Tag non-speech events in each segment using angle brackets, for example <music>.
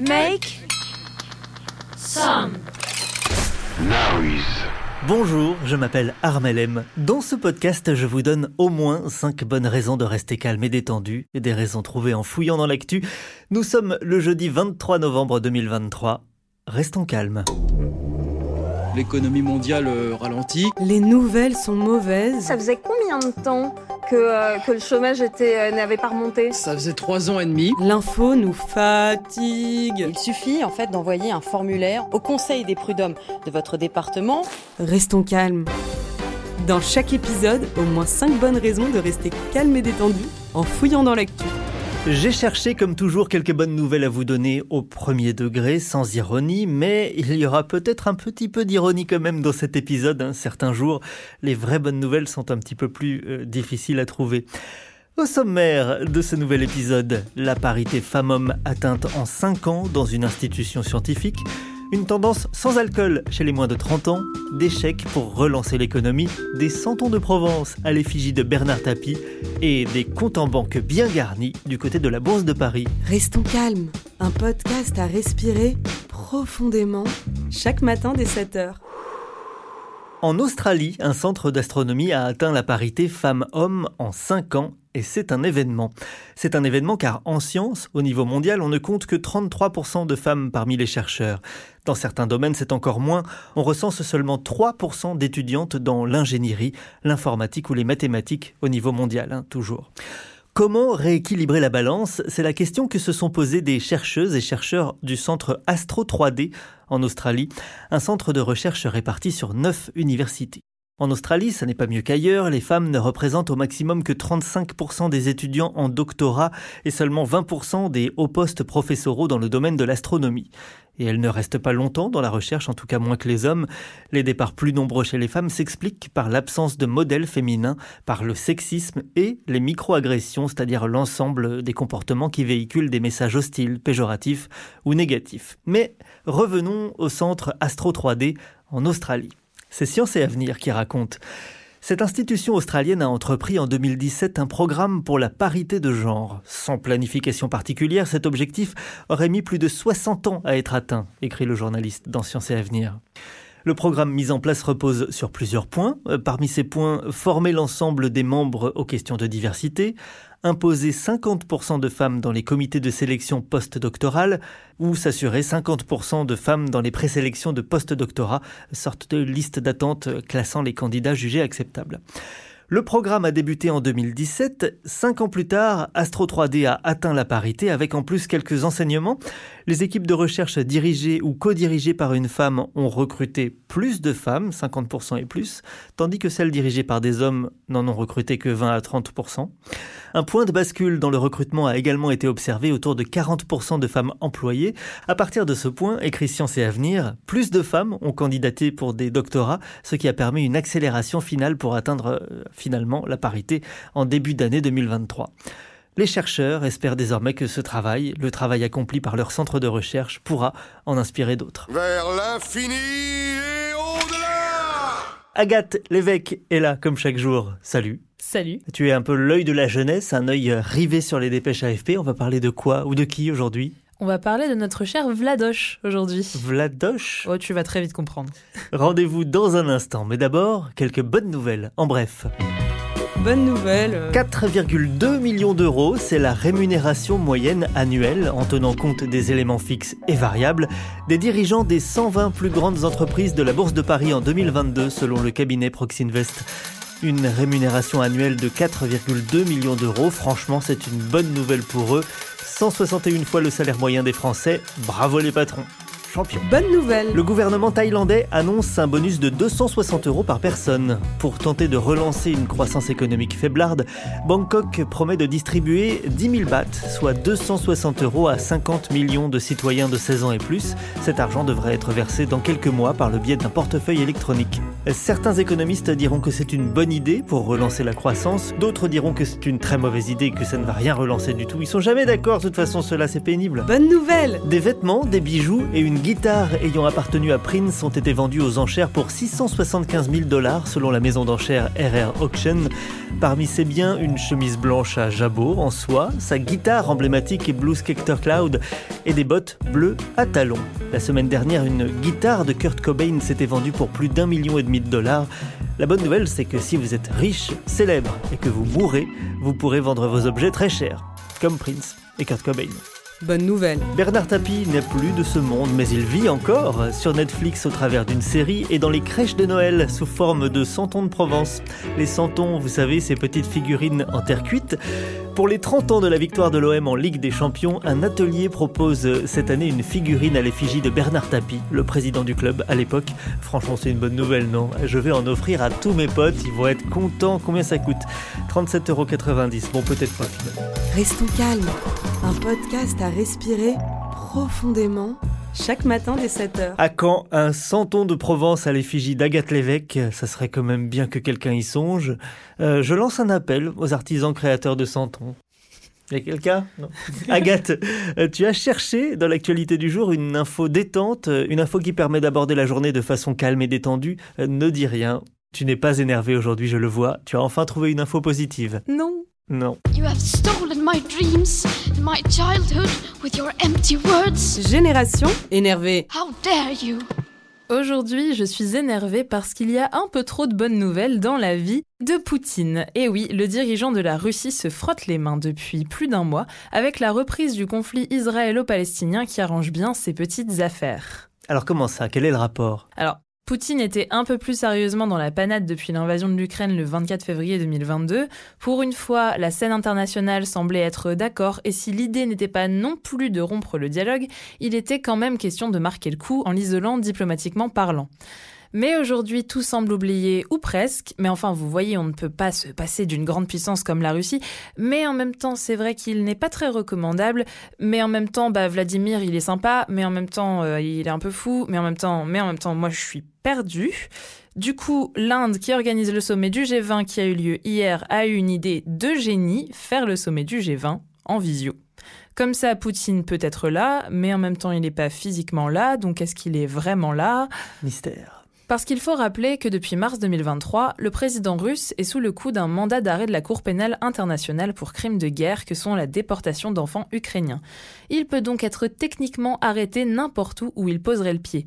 Make some Noise. Bonjour, je m'appelle Armelem. Dans ce podcast, je vous donne au moins 5 bonnes raisons de rester calme et détendu, et des raisons trouvées en fouillant dans l'actu. Nous sommes le jeudi 23 novembre 2023. Restons calmes. L'économie mondiale euh, ralentit. Les nouvelles sont mauvaises. Ça faisait combien de temps que, euh, que le chômage était, euh, n'avait pas remonté Ça faisait trois ans et demi. L'info nous fatigue. Il suffit en fait d'envoyer un formulaire au conseil des prud'hommes de votre département. Restons calmes. Dans chaque épisode, au moins 5 bonnes raisons de rester calme et détendu en fouillant dans l'actu. J'ai cherché comme toujours quelques bonnes nouvelles à vous donner au premier degré, sans ironie, mais il y aura peut-être un petit peu d'ironie quand même dans cet épisode. hein. Certains jours, les vraies bonnes nouvelles sont un petit peu plus euh, difficiles à trouver. Au sommaire de ce nouvel épisode, la parité femmes-hommes atteinte en 5 ans dans une institution scientifique, une tendance sans alcool chez les moins de 30 ans, des chèques pour relancer l'économie, des centons de Provence à l'effigie de Bernard Tapie et des comptes en banque bien garnis du côté de la Bourse de Paris. Restons calmes. Un podcast à respirer profondément chaque matin dès 7h. En Australie, un centre d'astronomie a atteint la parité femmes-hommes en 5 ans et c'est un événement. C'est un événement car en sciences, au niveau mondial, on ne compte que 33% de femmes parmi les chercheurs. Dans certains domaines, c'est encore moins. On recense seulement 3% d'étudiantes dans l'ingénierie, l'informatique ou les mathématiques au niveau mondial, hein, toujours. Comment rééquilibrer la balance? C'est la question que se sont posées des chercheuses et chercheurs du centre Astro 3D en Australie, un centre de recherche réparti sur 9 universités. En Australie, ça n'est pas mieux qu'ailleurs, les femmes ne représentent au maximum que 35% des étudiants en doctorat et seulement 20% des hauts postes professoraux dans le domaine de l'astronomie. Et elles ne restent pas longtemps dans la recherche, en tout cas moins que les hommes. Les départs plus nombreux chez les femmes s'expliquent par l'absence de modèles féminins, par le sexisme et les microagressions, c'est-à-dire l'ensemble des comportements qui véhiculent des messages hostiles, péjoratifs ou négatifs. Mais revenons au centre Astro 3D en Australie. C'est Science et Avenir qui raconte. Cette institution australienne a entrepris en 2017 un programme pour la parité de genre. Sans planification particulière, cet objectif aurait mis plus de 60 ans à être atteint, écrit le journaliste dans Science et Avenir. Le programme mis en place repose sur plusieurs points. Euh, Parmi ces points, former l'ensemble des membres aux questions de diversité, imposer 50% de femmes dans les comités de sélection postdoctorale ou s'assurer 50% de femmes dans les présélections de postdoctorat, sorte de liste d'attente classant les candidats jugés acceptables. Le programme a débuté en 2017. Cinq ans plus tard, Astro 3D a atteint la parité avec en plus quelques enseignements. Les équipes de recherche dirigées ou co-dirigées par une femme ont recruté plus de femmes, 50% et plus, tandis que celles dirigées par des hommes n'en ont recruté que 20 à 30%. Un point de bascule dans le recrutement a également été observé autour de 40% de femmes employées. À partir de ce point, écrit Science et Avenir, plus de femmes ont candidaté pour des doctorats, ce qui a permis une accélération finale pour atteindre euh, finalement la parité en début d'année 2023. Les chercheurs espèrent désormais que ce travail, le travail accompli par leur centre de recherche, pourra en inspirer d'autres. Vers l'infini et au-delà Agathe l'évêque est là comme chaque jour. Salut. Salut. Tu es un peu l'œil de la jeunesse, un œil rivé sur les dépêches AFP. On va parler de quoi ou de qui aujourd'hui? On va parler de notre cher Vladoche aujourd'hui. Vladoche Oh, tu vas très vite comprendre. Rendez-vous dans un instant, mais d'abord, quelques bonnes nouvelles. En bref, Bonne nouvelle. euh, 4,2 millions d'euros, c'est la rémunération moyenne annuelle, en tenant compte des éléments fixes et variables, des dirigeants des 120 plus grandes entreprises de la Bourse de Paris en 2022, selon le cabinet Proxinvest. Une rémunération annuelle de 4,2 millions d'euros, franchement c'est une bonne nouvelle pour eux. 161 fois le salaire moyen des Français, bravo les patrons. Champion. Bonne nouvelle Le gouvernement thaïlandais annonce un bonus de 260 euros par personne. Pour tenter de relancer une croissance économique faiblarde, Bangkok promet de distribuer 10 000 bahts, soit 260 euros à 50 millions de citoyens de 16 ans et plus. Cet argent devrait être versé dans quelques mois par le biais d'un portefeuille électronique. Certains économistes diront que c'est une bonne idée pour relancer la croissance, d'autres diront que c'est une très mauvaise idée et que ça ne va rien relancer du tout. Ils sont jamais d'accord, de toute façon cela c'est pénible. Bonne nouvelle Des vêtements, des bijoux et une guitare ayant appartenu à Prince ont été vendus aux enchères pour 675 000 dollars selon la maison d'enchères RR Auction. Parmi ces biens, une chemise blanche à jabot en soie, sa guitare emblématique et Blue Skector Cloud et des bottes bleues à talons. La semaine dernière, une guitare de Kurt Cobain s'était vendue pour plus d'un million et demi de dollars. La bonne nouvelle, c'est que si vous êtes riche, célèbre et que vous mourrez, vous pourrez vendre vos objets très chers, comme Prince et Kurt Cobain. Bonne nouvelle Bernard Tapie n'est plus de ce monde, mais il vit encore sur Netflix au travers d'une série et dans les crèches de Noël sous forme de santons de Provence. Les santons, vous savez, ces petites figurines en terre cuite. Pour les 30 ans de la victoire de l'OM en Ligue des Champions, un atelier propose cette année une figurine à l'effigie de Bernard Tapie, le président du club à l'époque. Franchement, c'est une bonne nouvelle, non? Je vais en offrir à tous mes potes, ils vont être contents. Combien ça coûte? 37,90€. Bon, peut-être pas finalement. Restons calmes. Un podcast à respirer profondément chaque matin dès 7h. À quand un santon de Provence à l'effigie d'Agathe Lévesque Ça serait quand même bien que quelqu'un y songe. Euh, je lance un appel aux artisans créateurs de santons. Y a quelqu'un? Non. <laughs> Agathe, euh, tu as cherché dans l'actualité du jour une info détente, euh, une info qui permet d'aborder la journée de façon calme et détendue. Ne dis rien. Tu n'es pas énervé aujourd'hui, je le vois. Tu as enfin trouvé une info positive. Non. Non. You have stolen my dreams and my childhood with your empty words. Génération énervée. How dare you? Aujourd'hui, je suis énervée parce qu'il y a un peu trop de bonnes nouvelles dans la vie de Poutine. Et oui, le dirigeant de la Russie se frotte les mains depuis plus d'un mois avec la reprise du conflit israélo-palestinien qui arrange bien ses petites affaires. Alors comment ça? Quel est le rapport? Alors, Poutine était un peu plus sérieusement dans la panade depuis l'invasion de l'Ukraine le 24 février 2022. Pour une fois, la scène internationale semblait être d'accord et si l'idée n'était pas non plus de rompre le dialogue, il était quand même question de marquer le coup en l'isolant diplomatiquement parlant. Mais aujourd'hui, tout semble oublié, ou presque. Mais enfin, vous voyez, on ne peut pas se passer d'une grande puissance comme la Russie. Mais en même temps, c'est vrai qu'il n'est pas très recommandable. Mais en même temps, bah, Vladimir, il est sympa. Mais en même temps, euh, il est un peu fou. Mais en même temps, mais en même temps, moi, je suis perdu. Du coup, l'Inde, qui organise le sommet du G20 qui a eu lieu hier, a eu une idée de génie, faire le sommet du G20 en visio. Comme ça, Poutine peut être là, mais en même temps, il n'est pas physiquement là, donc est-ce qu'il est vraiment là? Mystère. Parce qu'il faut rappeler que depuis mars 2023, le président russe est sous le coup d'un mandat d'arrêt de la Cour pénale internationale pour crimes de guerre que sont la déportation d'enfants ukrainiens. Il peut donc être techniquement arrêté n'importe où où il poserait le pied.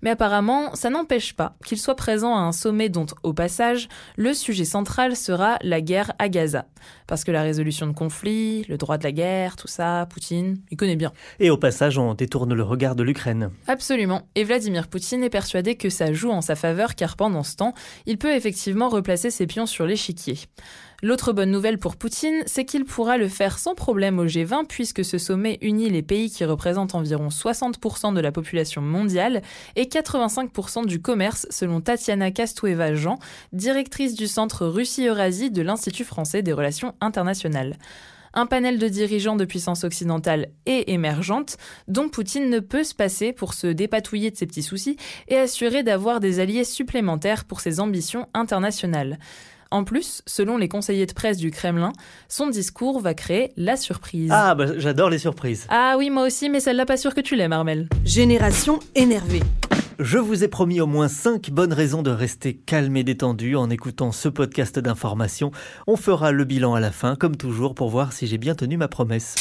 Mais apparemment, ça n'empêche pas qu'il soit présent à un sommet dont, au passage, le sujet central sera la guerre à Gaza. Parce que la résolution de conflits, le droit de la guerre, tout ça, Poutine, il connaît bien. Et au passage, on détourne le regard de l'Ukraine. Absolument. Et Vladimir Poutine est persuadé que ça joue en sa faveur car pendant ce temps, il peut effectivement replacer ses pions sur l'échiquier. L'autre bonne nouvelle pour Poutine, c'est qu'il pourra le faire sans problème au G20 puisque ce sommet unit les pays qui représentent environ 60% de la population mondiale et 85% du commerce selon Tatiana Kastueva-Jean, directrice du centre Russie-Eurasie de l'Institut français des relations internationales un panel de dirigeants de puissances occidentales et émergentes dont Poutine ne peut se passer pour se dépatouiller de ses petits soucis et assurer d'avoir des alliés supplémentaires pour ses ambitions internationales. En plus, selon les conseillers de presse du Kremlin, son discours va créer la surprise. Ah, bah j'adore les surprises. Ah oui, moi aussi, mais celle-là, pas sûr que tu l'aimes, Armel. Génération énervée. Je vous ai promis au moins 5 bonnes raisons de rester calme et détendu en écoutant ce podcast d'information. On fera le bilan à la fin, comme toujours, pour voir si j'ai bien tenu ma promesse.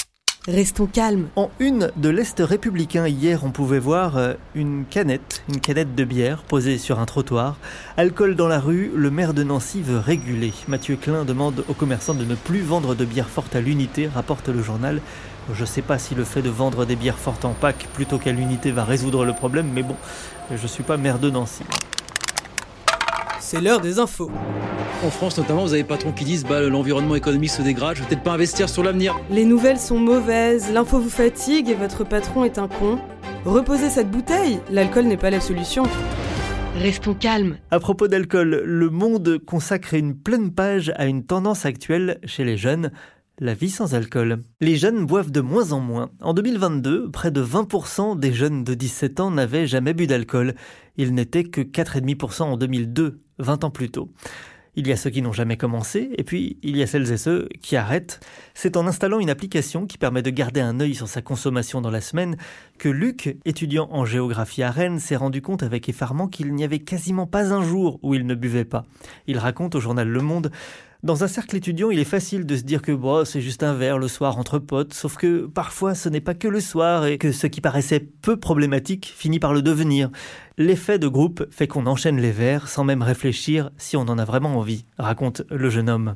Restons calmes. En une de l'Est républicain, hier, on pouvait voir euh, une canette, une canette de bière posée sur un trottoir. Alcool dans la rue, le maire de Nancy veut réguler. Mathieu Klein demande aux commerçants de ne plus vendre de bière forte à l'unité, rapporte le journal. Je sais pas si le fait de vendre des bières fortes en pack plutôt qu'à l'unité va résoudre le problème, mais bon, je suis pas maire de Nancy. c'est l'heure des infos. En France notamment, vous avez des patrons qui disent bah, l'environnement économique se dégrade, je vais peut-être pas investir sur l'avenir. Les nouvelles sont mauvaises, l'info vous fatigue et votre patron est un con. Reposez cette bouteille, l'alcool n'est pas la solution. Restons calmes. À propos d'alcool, le monde consacre une pleine page à une tendance actuelle chez les jeunes, la vie sans alcool. Les jeunes boivent de moins en moins. En 2022, près de 20% des jeunes de 17 ans n'avaient jamais bu d'alcool. Ils n'étaient que 4,5% en 2002, 20 ans plus tôt. Il y a ceux qui n'ont jamais commencé, et puis il y a celles et ceux qui arrêtent. C'est en installant une application qui permet de garder un œil sur sa consommation dans la semaine que Luc, étudiant en géographie à Rennes, s'est rendu compte avec effarement qu'il n'y avait quasiment pas un jour où il ne buvait pas. Il raconte au journal Le Monde dans un cercle étudiant, il est facile de se dire que bon, c'est juste un verre le soir entre potes, sauf que parfois ce n'est pas que le soir et que ce qui paraissait peu problématique finit par le devenir. L'effet de groupe fait qu'on enchaîne les verres sans même réfléchir si on en a vraiment envie, raconte le jeune homme.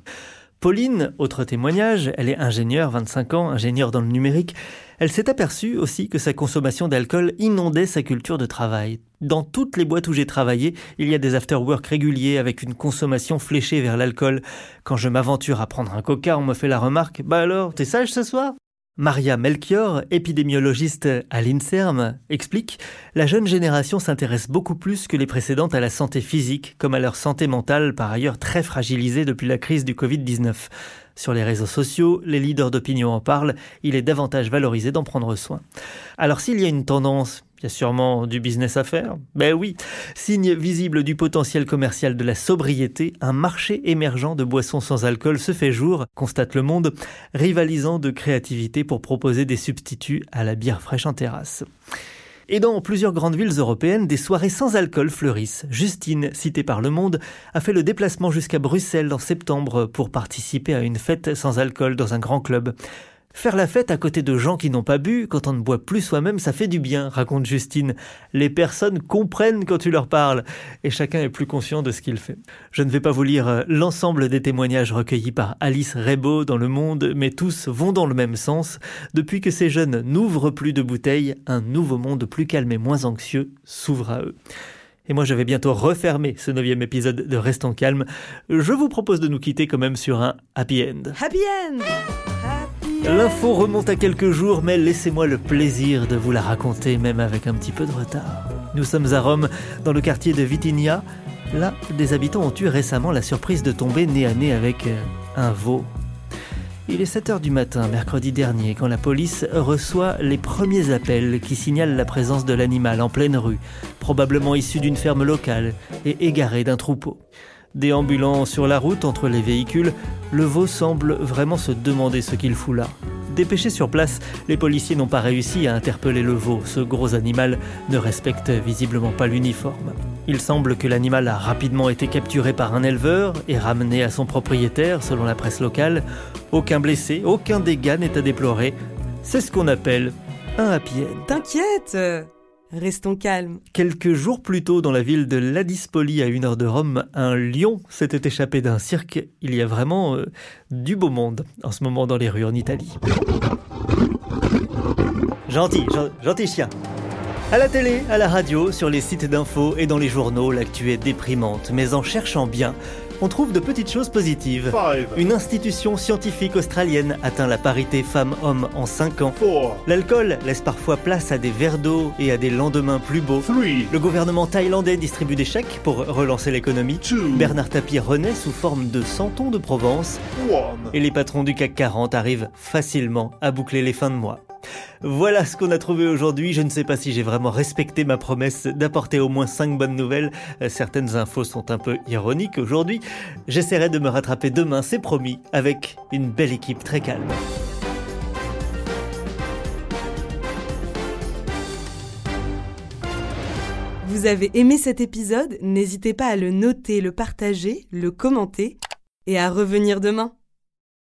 Pauline, autre témoignage, elle est ingénieure, 25 ans, ingénieure dans le numérique. Elle s'est aperçue aussi que sa consommation d'alcool inondait sa culture de travail. Dans toutes les boîtes où j'ai travaillé, il y a des after-work réguliers avec une consommation fléchée vers l'alcool. Quand je m'aventure à prendre un coca, on me fait la remarque Bah alors, t'es sage ce soir? Maria Melchior, épidémiologiste à l'INSERM, explique La jeune génération s'intéresse beaucoup plus que les précédentes à la santé physique, comme à leur santé mentale, par ailleurs très fragilisée depuis la crise du Covid-19. Sur les réseaux sociaux, les leaders d'opinion en parlent, il est davantage valorisé d'en prendre soin. Alors s'il y a une tendance, il y a sûrement du business à faire. Ben oui, signe visible du potentiel commercial de la sobriété, un marché émergent de boissons sans alcool se fait jour, constate le monde, rivalisant de créativité pour proposer des substituts à la bière fraîche en terrasse. Et dans plusieurs grandes villes européennes, des soirées sans alcool fleurissent. Justine, citée par Le Monde, a fait le déplacement jusqu'à Bruxelles en septembre pour participer à une fête sans alcool dans un grand club. Faire la fête à côté de gens qui n'ont pas bu, quand on ne boit plus soi-même, ça fait du bien, raconte Justine. Les personnes comprennent quand tu leur parles, et chacun est plus conscient de ce qu'il fait. Je ne vais pas vous lire euh, l'ensemble des témoignages recueillis par Alice Rebaud dans Le Monde, mais tous vont dans le même sens. Depuis que ces jeunes n'ouvrent plus de bouteilles, un nouveau monde plus calme et moins anxieux s'ouvre à eux. Et moi, je vais bientôt refermer ce neuvième épisode de Restons calmes. Je vous propose de nous quitter quand même sur un happy end. Happy end L'info remonte à quelques jours, mais laissez-moi le plaisir de vous la raconter, même avec un petit peu de retard. Nous sommes à Rome, dans le quartier de Vitinia. Là, des habitants ont eu récemment la surprise de tomber nez à nez avec euh, un veau. Il est 7 heures du matin, mercredi dernier, quand la police reçoit les premiers appels qui signalent la présence de l'animal en pleine rue, probablement issu d'une ferme locale et égaré d'un troupeau. Déambulant sur la route entre les véhicules, le veau semble vraiment se demander ce qu'il fout là. Dépêchés sur place, les policiers n'ont pas réussi à interpeller le veau. Ce gros animal ne respecte visiblement pas l'uniforme. Il semble que l'animal a rapidement été capturé par un éleveur et ramené à son propriétaire, selon la presse locale. Aucun blessé, aucun dégât n'est à déplorer. C'est ce qu'on appelle un happy. T'inquiète Restons calmes. Quelques jours plus tôt, dans la ville de Ladispoli, à une heure de Rome, un lion s'était échappé d'un cirque. Il y a vraiment euh, du beau monde en ce moment dans les rues en Italie. Gentil, gen- gentil chien. À la télé, à la radio, sur les sites d'infos et dans les journaux, l'actu est déprimante. Mais en cherchant bien, on trouve de petites choses positives. Une institution scientifique australienne atteint la parité femmes-hommes en 5 ans. L'alcool laisse parfois place à des verres d'eau et à des lendemains plus beaux. Le gouvernement thaïlandais distribue des chèques pour relancer l'économie. Bernard Tapie renaît sous forme de centon de Provence. Et les patrons du CAC 40 arrivent facilement à boucler les fins de mois. Voilà ce qu'on a trouvé aujourd'hui. Je ne sais pas si j'ai vraiment respecté ma promesse d'apporter au moins 5 bonnes nouvelles. Euh, Certaines infos sont un peu ironiques aujourd'hui. J'essaierai de me rattraper demain, c'est promis, avec une belle équipe très calme. Vous avez aimé cet épisode? N'hésitez pas à le noter, le partager, le commenter et à revenir demain.